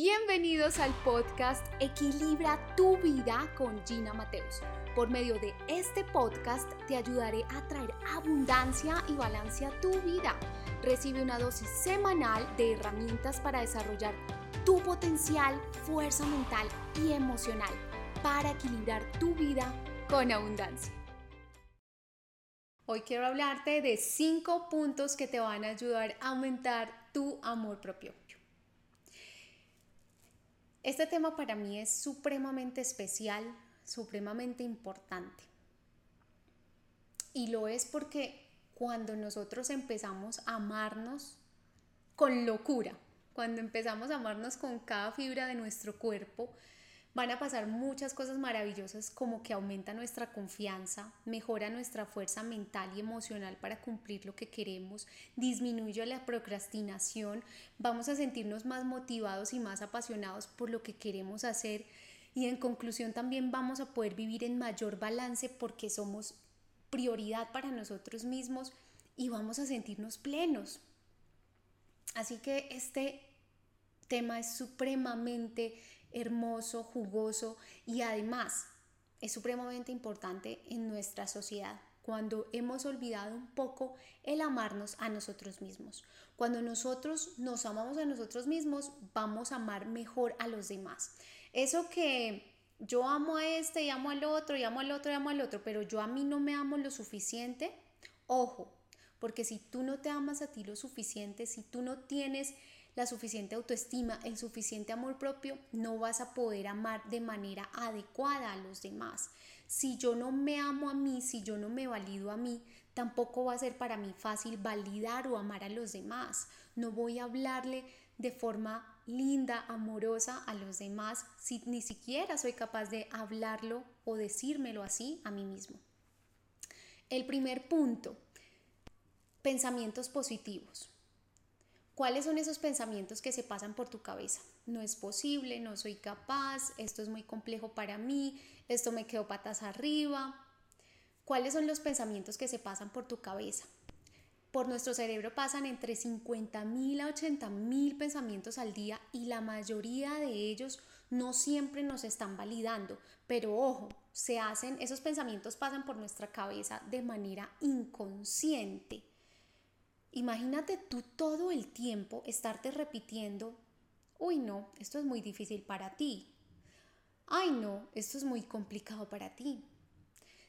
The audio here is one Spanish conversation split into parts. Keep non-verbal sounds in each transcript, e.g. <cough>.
Bienvenidos al podcast Equilibra tu vida con Gina Mateus. Por medio de este podcast te ayudaré a traer abundancia y balance a tu vida. Recibe una dosis semanal de herramientas para desarrollar tu potencial, fuerza mental y emocional para equilibrar tu vida con abundancia. Hoy quiero hablarte de cinco puntos que te van a ayudar a aumentar tu amor propio. Este tema para mí es supremamente especial, supremamente importante. Y lo es porque cuando nosotros empezamos a amarnos con locura, cuando empezamos a amarnos con cada fibra de nuestro cuerpo, van a pasar muchas cosas maravillosas como que aumenta nuestra confianza, mejora nuestra fuerza mental y emocional para cumplir lo que queremos, disminuye la procrastinación, vamos a sentirnos más motivados y más apasionados por lo que queremos hacer y en conclusión también vamos a poder vivir en mayor balance porque somos prioridad para nosotros mismos y vamos a sentirnos plenos. Así que este tema es supremamente hermoso, jugoso y además es supremamente importante en nuestra sociedad cuando hemos olvidado un poco el amarnos a nosotros mismos. Cuando nosotros nos amamos a nosotros mismos, vamos a amar mejor a los demás. Eso que yo amo a este y amo al otro y amo al otro y amo al otro, pero yo a mí no me amo lo suficiente, ojo, porque si tú no te amas a ti lo suficiente, si tú no tienes la suficiente autoestima, el suficiente amor propio, no vas a poder amar de manera adecuada a los demás. Si yo no me amo a mí, si yo no me valido a mí, tampoco va a ser para mí fácil validar o amar a los demás. No voy a hablarle de forma linda, amorosa a los demás si ni siquiera soy capaz de hablarlo o decírmelo así a mí mismo. El primer punto, pensamientos positivos. ¿Cuáles son esos pensamientos que se pasan por tu cabeza? No es posible, no soy capaz, esto es muy complejo para mí, esto me quedó patas arriba. ¿Cuáles son los pensamientos que se pasan por tu cabeza? Por nuestro cerebro pasan entre 50.000 a 80.000 pensamientos al día y la mayoría de ellos no siempre nos están validando, pero ojo, se hacen, esos pensamientos pasan por nuestra cabeza de manera inconsciente. Imagínate tú todo el tiempo estarte repitiendo, uy no, esto es muy difícil para ti. Ay no, esto es muy complicado para ti.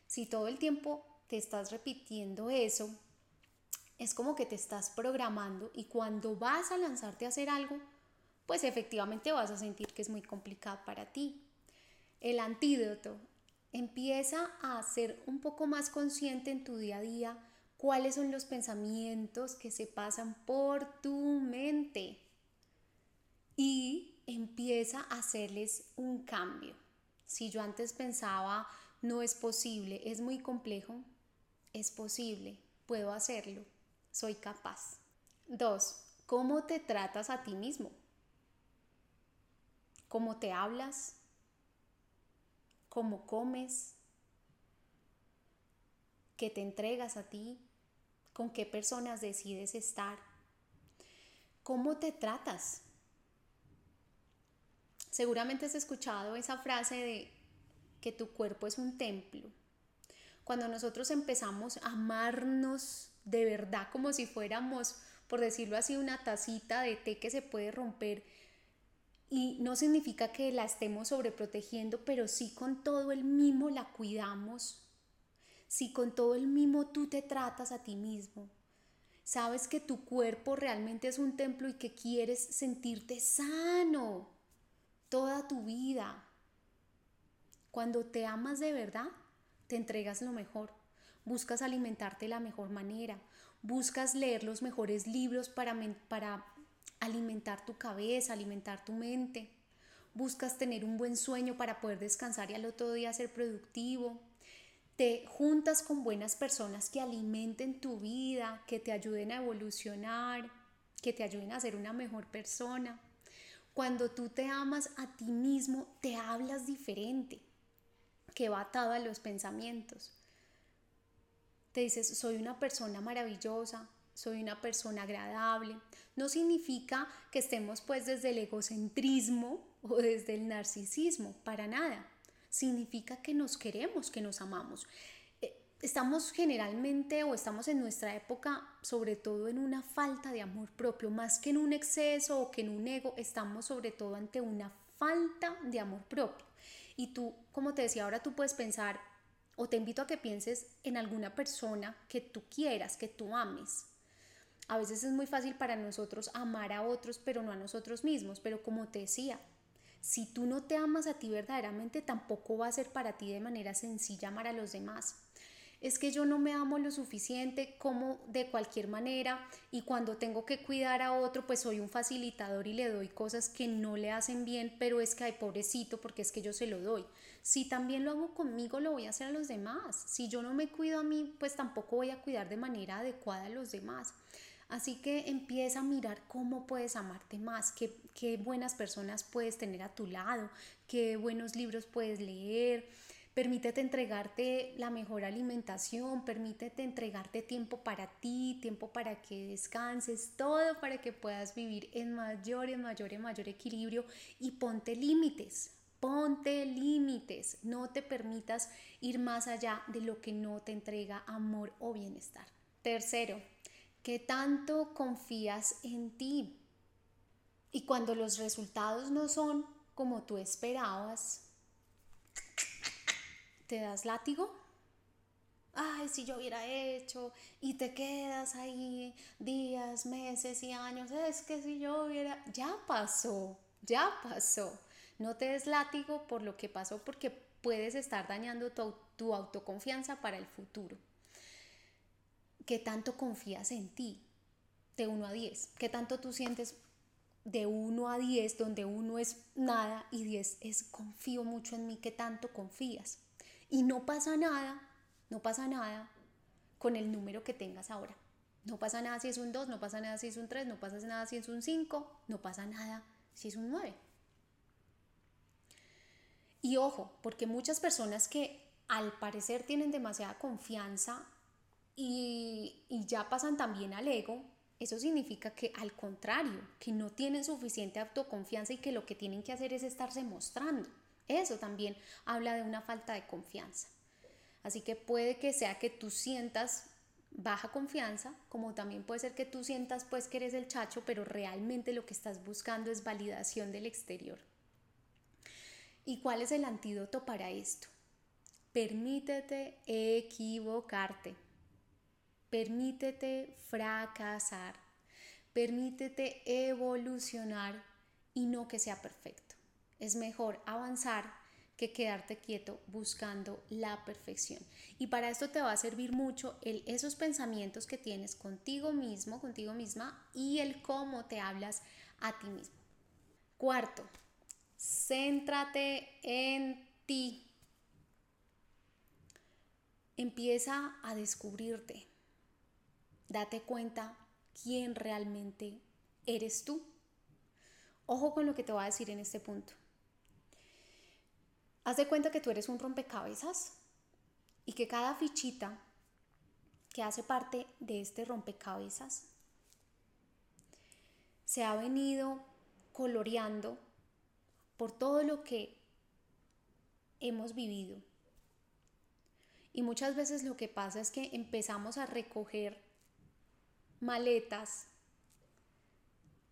Si todo el tiempo te estás repitiendo eso, es como que te estás programando y cuando vas a lanzarte a hacer algo, pues efectivamente vas a sentir que es muy complicado para ti. El antídoto empieza a ser un poco más consciente en tu día a día cuáles son los pensamientos que se pasan por tu mente y empieza a hacerles un cambio. Si yo antes pensaba, no es posible, es muy complejo, es posible, puedo hacerlo, soy capaz. Dos, ¿cómo te tratas a ti mismo? ¿Cómo te hablas? ¿Cómo comes? ¿Qué te entregas a ti? Con qué personas decides estar, cómo te tratas. Seguramente has escuchado esa frase de que tu cuerpo es un templo. Cuando nosotros empezamos a amarnos de verdad como si fuéramos, por decirlo así, una tacita de té que se puede romper, y no significa que la estemos sobreprotegiendo, pero sí con todo el mimo la cuidamos si con todo el mimo tú te tratas a ti mismo, sabes que tu cuerpo realmente es un templo y que quieres sentirte sano toda tu vida. Cuando te amas de verdad, te entregas lo mejor. Buscas alimentarte de la mejor manera. Buscas leer los mejores libros para, para alimentar tu cabeza, alimentar tu mente. Buscas tener un buen sueño para poder descansar y al otro día ser productivo te juntas con buenas personas que alimenten tu vida, que te ayuden a evolucionar, que te ayuden a ser una mejor persona. Cuando tú te amas a ti mismo, te hablas diferente, que va atado a los pensamientos. Te dices, soy una persona maravillosa, soy una persona agradable. No significa que estemos pues desde el egocentrismo <laughs> o desde el narcisismo, para nada. Significa que nos queremos, que nos amamos. Eh, estamos generalmente o estamos en nuestra época sobre todo en una falta de amor propio, más que en un exceso o que en un ego, estamos sobre todo ante una falta de amor propio. Y tú, como te decía, ahora tú puedes pensar, o te invito a que pienses en alguna persona que tú quieras, que tú ames. A veces es muy fácil para nosotros amar a otros, pero no a nosotros mismos. Pero como te decía, si tú no te amas a ti verdaderamente, tampoco va a ser para ti de manera sencilla amar a los demás es que yo no me amo lo suficiente como de cualquier manera y cuando tengo que cuidar a otro pues soy un facilitador y le doy cosas que no le hacen bien, pero es que hay pobrecito porque es que yo se lo doy. Si también lo hago conmigo, lo voy a hacer a los demás. Si yo no me cuido a mí, pues tampoco voy a cuidar de manera adecuada a los demás. Así que empieza a mirar cómo puedes amarte más, qué, qué buenas personas puedes tener a tu lado, qué buenos libros puedes leer, Permítete entregarte la mejor alimentación, permítete entregarte tiempo para ti, tiempo para que descanses, todo para que puedas vivir en mayor, en mayor, en mayor equilibrio y ponte límites. Ponte límites, no te permitas ir más allá de lo que no te entrega amor o bienestar. Tercero, ¿qué tanto confías en ti? Y cuando los resultados no son como tú esperabas, te das látigo. Ay, si yo hubiera hecho y te quedas ahí días, meses y años, es que si yo hubiera, ya pasó, ya pasó. No te des látigo por lo que pasó porque puedes estar dañando tu, tu autoconfianza para el futuro. ¿Qué tanto confías en ti? De 1 a 10. ¿Qué tanto tú sientes de 1 a 10, donde 1 es nada y 10 es confío mucho en mí? ¿Qué tanto confías? Y no pasa nada, no pasa nada con el número que tengas ahora. No pasa nada si es un 2, no pasa nada si es un 3, no pasa nada si es un 5, no pasa nada si es un 9. Y ojo, porque muchas personas que al parecer tienen demasiada confianza y, y, ya pasan también al ego, eso significa que al contrario, que no tienen suficiente autoconfianza y que lo que tienen que hacer es estarse mostrando. Eso también habla de una falta de confianza. Así que puede que sea que tú sientas baja confianza, como también puede ser que tú sientas pues que eres el chacho, pero realmente lo que estás buscando es validación del exterior. ¿Y cuál es el antídoto para esto? Permítete equivocarte. Permítete fracasar. Permítete evolucionar y no que sea perfecto. Es mejor avanzar que quedarte quieto buscando la perfección. Y para esto te va a servir mucho el, esos pensamientos que tienes contigo mismo, contigo misma y el cómo te hablas a ti mismo. Cuarto, céntrate en ti. Empieza a descubrirte. Date cuenta quién realmente eres tú. Ojo con lo que te voy a decir en este punto. Haz de cuenta que tú eres un rompecabezas y que cada fichita que hace parte de este rompecabezas se ha venido coloreando por todo lo que hemos vivido. Y muchas veces lo que pasa es que empezamos a recoger maletas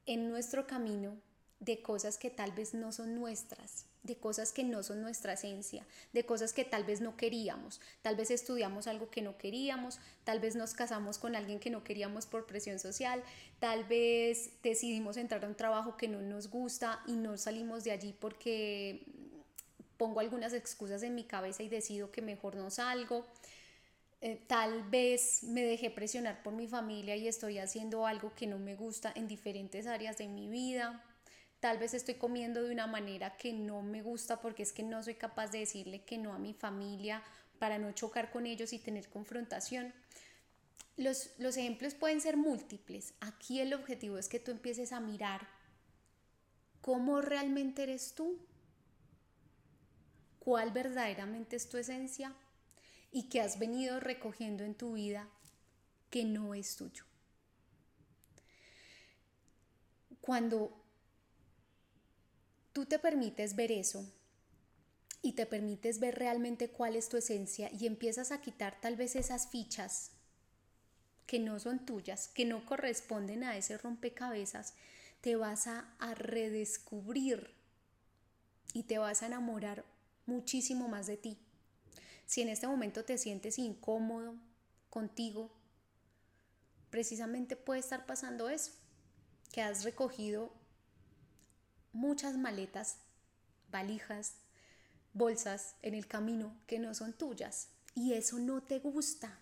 en nuestro camino de cosas que tal vez no son nuestras de cosas que no son nuestra esencia, de cosas que tal vez no queríamos, tal vez estudiamos algo que no queríamos, tal vez nos casamos con alguien que no queríamos por presión social, tal vez decidimos entrar a un trabajo que no nos gusta y no salimos de allí porque pongo algunas excusas en mi cabeza y decido que mejor no salgo. Eh, tal vez me dejé presionar por mi familia y estoy haciendo algo que no me gusta en diferentes áreas de mi vida Tal vez estoy comiendo de una manera que no me gusta porque es que no soy capaz de decirle que no a mi familia para no chocar con ellos y tener confrontación. Los, los ejemplos pueden ser múltiples. Aquí el objetivo es que tú empieces a mirar cómo realmente eres tú, cuál verdaderamente es tu esencia y qué has venido recogiendo en tu vida que no es tuyo. cuando tú te permites ver eso y te permites ver realmente cuál es tu esencia y empiezas a quitar tal vez esas fichas que no son tuyas, que no corresponden a ese rompecabezas, te vas a, a redescubrir y te vas a enamorar muchísimo más de ti. Si en este momento te sientes incómodo contigo, precisamente puede estar pasando eso, que has recogido muchas maletas, valijas, bolsas en el camino que no son tuyas y eso no te gusta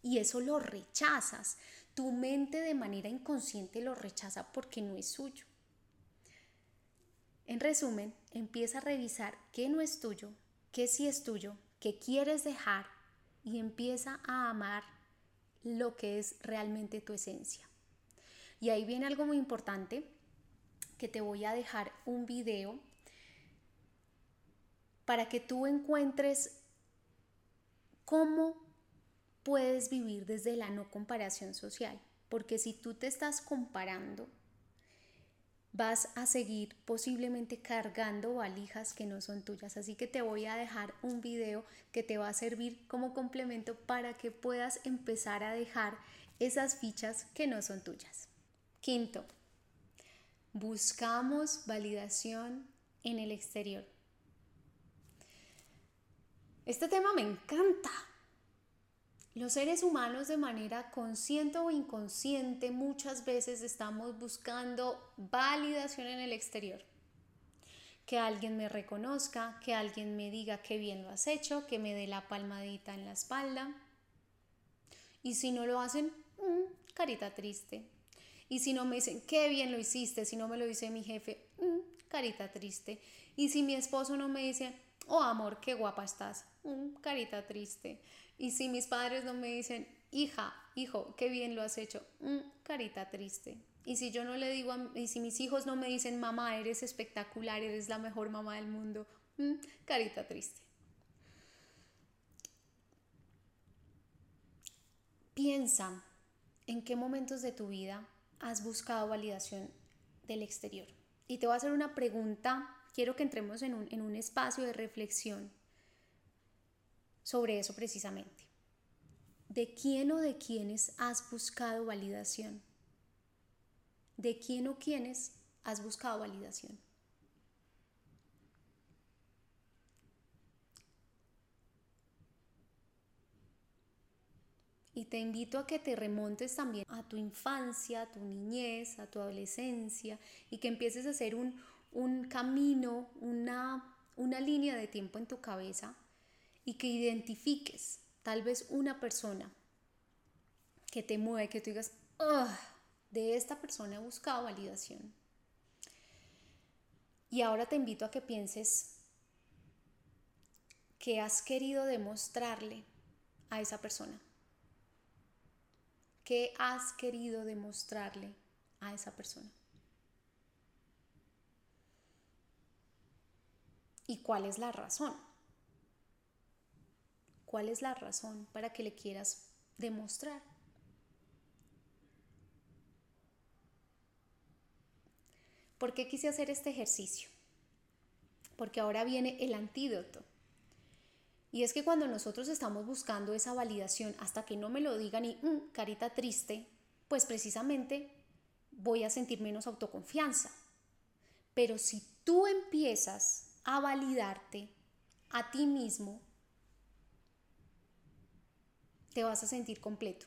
y eso lo rechazas. Tu mente de manera inconsciente lo rechaza porque no es suyo. En resumen, empieza a revisar qué no es tuyo, qué sí es tuyo, qué quieres dejar y empieza a amar lo que es realmente tu esencia. Y ahí viene algo muy importante que te voy a dejar un video para que tú encuentres cómo puedes vivir desde la no comparación social. Porque si tú te estás comparando, vas a seguir posiblemente cargando valijas que no son tuyas. Así que te voy a dejar un video que te va a servir como complemento para que puedas empezar a dejar esas fichas que no son tuyas. Quinto, buscamos validación en el exterior. Este tema me encanta. Los seres humanos de manera consciente o inconsciente muchas veces estamos buscando validación en el exterior. Que alguien me reconozca, que alguien me diga qué bien lo has hecho, que me dé la palmadita en la espalda. Y si no lo hacen, mm, carita triste. Y si no me dicen qué bien lo hiciste, si no me lo dice mi jefe, mm, carita triste. Y si mi esposo no me dice, oh amor, qué guapa estás, mm, carita triste. Y si mis padres no me dicen, hija, hijo, qué bien lo has hecho, mm, carita triste. Y si yo no le digo, y si mis hijos no me dicen, mamá, eres espectacular, eres la mejor mamá del mundo, mm, carita triste. Piensa en qué momentos de tu vida has buscado validación del exterior. Y te voy a hacer una pregunta quiero que entremos en un, en un espacio de reflexión sobre eso precisamente. ¿De quién o de quiénes has buscado validación? ¿De quién o quiénes has buscado validación? Y te invito a que te remontes también a tu infancia, a tu niñez, a tu adolescencia y que empieces a hacer un, un camino, una, una línea de tiempo en tu cabeza y que identifiques tal vez una persona que te mueve, que tú digas, de esta persona he buscado validación. Y ahora te invito a que pienses que has querido demostrarle a esa persona. ¿Qué has querido demostrarle a esa persona? ¿Y cuál es la razón? ¿Cuál es la razón para que le quieras demostrar? ¿Por qué quise hacer este ejercicio? Porque ahora viene el antídoto. Y es que cuando nosotros estamos buscando esa validación hasta que no me lo digan y mm, carita triste, pues precisamente voy a sentir menos autoconfianza. Pero si tú empiezas a validarte a ti mismo, te vas a sentir completo.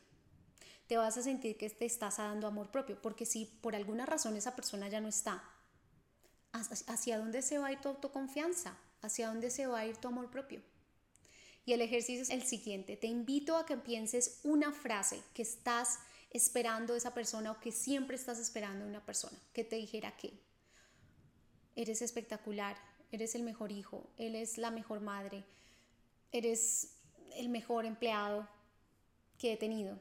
Te vas a sentir que te estás dando amor propio, porque si por alguna razón esa persona ya no está, ¿hacia dónde se va a ir tu autoconfianza? ¿Hacia dónde se va a ir tu amor propio? Y el ejercicio es el siguiente. Te invito a que pienses una frase que estás esperando de esa persona o que siempre estás esperando de una persona, que te dijera que eres espectacular, eres el mejor hijo, eres la mejor madre, eres el mejor empleado que he tenido.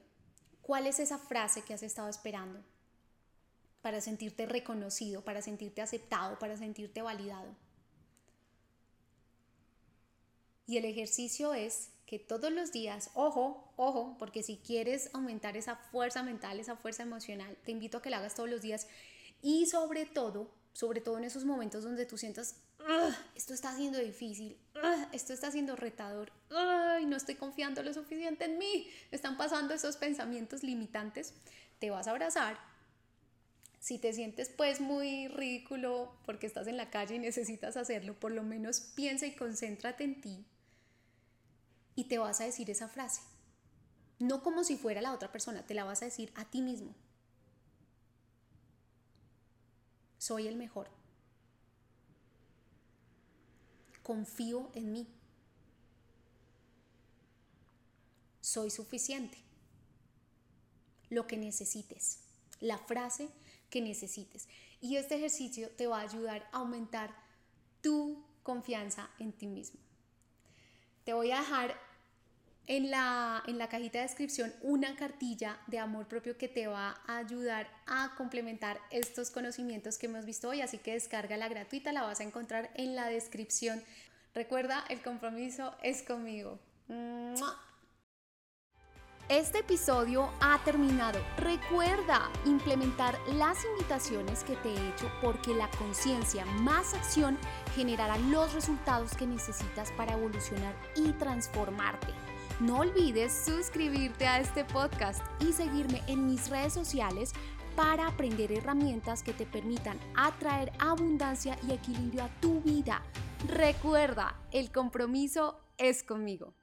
¿Cuál es esa frase que has estado esperando para sentirte reconocido, para sentirte aceptado, para sentirte validado? Y el ejercicio es que todos los días, ojo, ojo, porque si quieres aumentar esa fuerza mental, esa fuerza emocional, te invito a que la hagas todos los días Y sobre todo, sobre todo en esos momentos donde tú sientas, esto está siendo difícil, esto está siendo retador, y no estoy confiando lo suficiente en mí, están pasando esos pensamientos limitantes, te vas a abrazar. Si te sientes pues muy ridículo porque estás en la calle y necesitas hacerlo, por lo menos piensa y concéntrate en ti y te vas a decir esa frase. No como si fuera la otra persona, te la vas a decir a ti mismo. Soy el mejor. Confío en mí. Soy suficiente. Lo que necesites. La frase que necesites. Y este ejercicio te va a ayudar a aumentar tu confianza en ti mismo. Te voy a dejar en la, en la cajita de descripción una cartilla de amor propio que te va a ayudar a complementar estos conocimientos que hemos visto hoy, así que descarga la gratuita, la vas a encontrar en la descripción. Recuerda, el compromiso es conmigo. Este episodio ha terminado. Recuerda implementar las invitaciones que te he hecho porque la conciencia más acción generará los resultados que necesitas para evolucionar y transformarte. No olvides suscribirte a este podcast y seguirme en mis redes sociales para aprender herramientas que te permitan atraer abundancia y equilibrio a tu vida. Recuerda, el compromiso es conmigo.